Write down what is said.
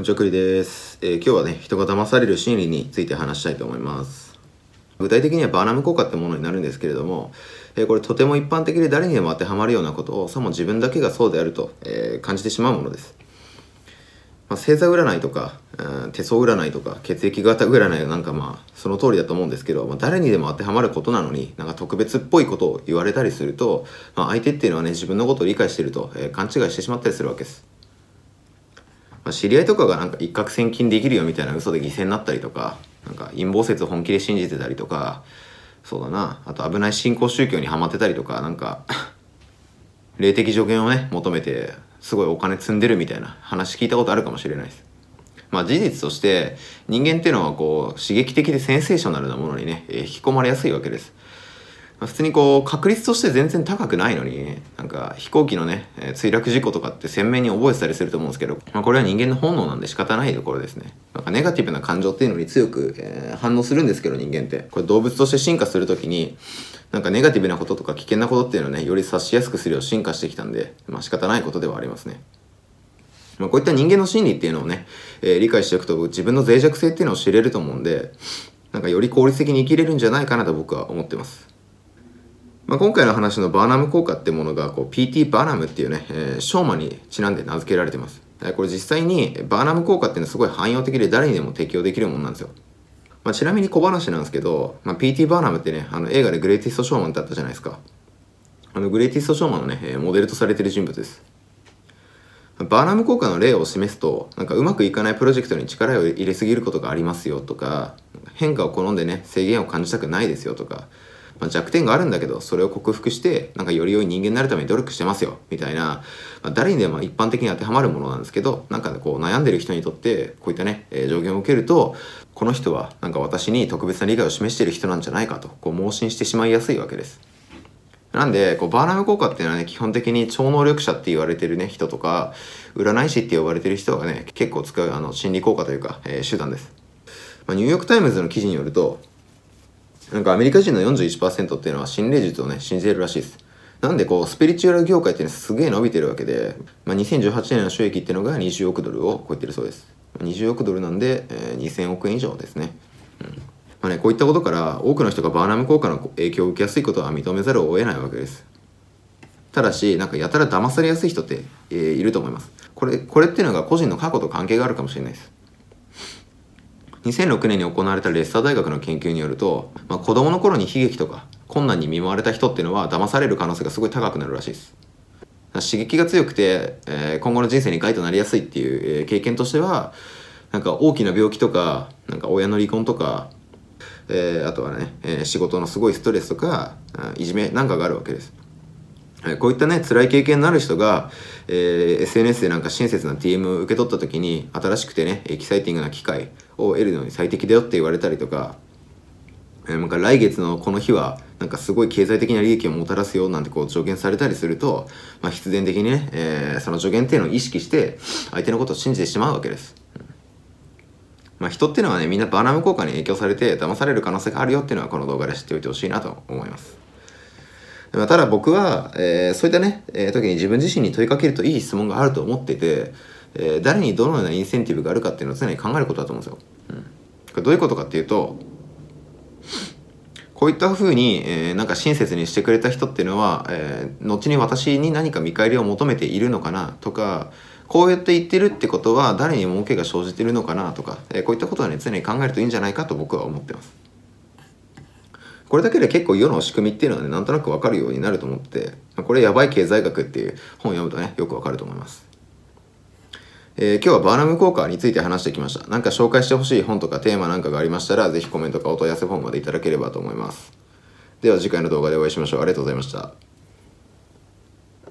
こんにちは、くりです、えー今日はね、人が騙される心理について話したいと思います。具体的にはバーナム効果ってものになるんですけれども、えーこれとても一般的で誰にでも当てはまるようなことをさも自分だけがそうであると、えー感じてしまうものです。まあ、星座占いとか、うん手相占いとか血液型占いはなんかまあその通りだと思うんですけど、まあ、誰にでも当てはまることなのになんか特別っぽいことを言われたりすると、まあ、相手っていうのはね自分のことを理解してると、えー勘違いしてしまったりするわけです。まあ、知り合いとかがなんか一攫千金できるよみたいな嘘で犠牲になったりとかなんか陰謀説を本気で信じてたりとかそうだなあと危ない新興宗教にはまってたりとかなんか 霊的助言をね求めてすごいお金積んでるみたいな話聞いたことあるかもしれないです。まあ事実として人間っていうのはこう刺激的でセンセーショナルなものにね、引き込まれやすいわけです。まあ普通にこう確率として全然高くないのになんか飛行機のね、えー墜落事故とかって鮮明に覚えてたりすると思うんですけど、まあ、これは人間の本能なんで仕方ないところですね。なんかネガティブな感情っていうのに強く、えー反応するんですけど人間って。これ動物として進化する時になんかネガティブなこととか危険なことっていうのをねより察しやすくするよう進化してきたんでまあ仕方ないことではありますね。まあ、こういった人間の心理っていうのをね、えー理解しておくと自分の脆弱性っていうのを知れると思うんでなんかより効率的に生きれるんじゃないかなと僕は思ってます。まあ、今回の話のバーナム効果ってものがこう PT バーナムっていうね、えーショーマにちなんで名付けられてます。これ実際にバーナム効果っていうのはすごい汎用的で誰にでも適用できるものなんですよ。まあ、ちなみに小話なんですけど、まあ、PT バーナムってね、あの映画でグレイティストショーマンってあったじゃないですか。あのグレイティストショーマンのね、えーモデルとされてる人物です。バーナム効果の例を示すとなんかうまくいかないプロジェクトに力を入れすぎることがありますよとか変化を好んでね制限を感じたくないですよとか、まあ、弱点があるんだけどそれを克服してなんかより良い人間になるために努力してますよみたいな、まあ、誰にでも一般的に当てはまるものなんですけどなんかこう悩んでる人にとってこういったね、えー助言を受けるとこの人はなんか私に特別な理解を示している人なんじゃないかとこう盲信してしまいやすいわけです。なんでこうバーナム効果っていうのはね基本的に超能力者って言われてるね人とか占い師って呼ばれてる人がね結構使うあの心理効果というか、えー手段です、まあ、ニューヨーク・タイムズの記事によるとなんかアメリカ人の41%っていうのは心霊術をね信じてるらしいです。なんでこうスピリチュアル業界ってねすげえ伸びてるわけで、まあ、2018年の収益っていうのが20億ドルを超えてるそうです。20億ドルなんで、えー2000億円以上ですね。まあね、こういったことから多くの人がバーナム効果の影響を受けやすいことは認めざるを得ないわけです。ただしなんかやたら騙されやすい人って、えーいると思います。これこれっていうのが個人の過去と関係があるかもしれないです。2006年に行われたレッサー大学の研究によると、まあ、子供の頃に悲劇とか困難に見舞われた人っていうのは騙される可能性がすごい高くなるらしいです刺激が強くて、えー今後の人生に害となりやすいっていう、えー経験としてはなんか大きな病気とかなんか親の離婚とかえーあとはね、えー仕事のすごいストレスとかいじめなんかがあるわけです。えーこういったね辛い経験のある人が、えー SNS でなんか親切な DM を受け取った時に新しくてねエキサイティングな機会を得るのに最適だよって言われたりとか、えーなんか来月のこの日はなんかすごい経済的な利益をもたらすよなんてこう助言されたりすると、まあ、必然的にね、えーその助言っていうのを意識して相手のことを信じてしまうわけです。まあ、人っていうのはねみんなバナム効果に影響されて騙される可能性があるよっていうのはこの動画で知っておいてほしいなと思います。まあただ僕は、えーそういったね、えー時に自分自身に問いかけるといい質問があると思ってて、えー誰にどのようなインセンティブがあるかっていうのを常に考えることだと思うんですよ。うん、どういうことかっていうとこういった風に、えーなんか親切にしてくれた人っていうのは、えー後に私に何か見返りを求めているのかなとかこうやって言ってるってことは誰に儲けが生じてるのかなとか、えーこういったことはね常に考えるといいんじゃないかと僕は思ってます。これだけで結構世の仕組みっていうのはねなんとなく分かるようになると思ってこれやばい経済学っていう本を読むとねよく分かると思います。えー今日はバーナム効果について話してきました。なんか紹介してほしい本とかテーマなんかがありましたら、ぜひコメントかお問い合わせフォームまでいただければと思います。では次回の動画でお会いしましょう。ありがとうございました。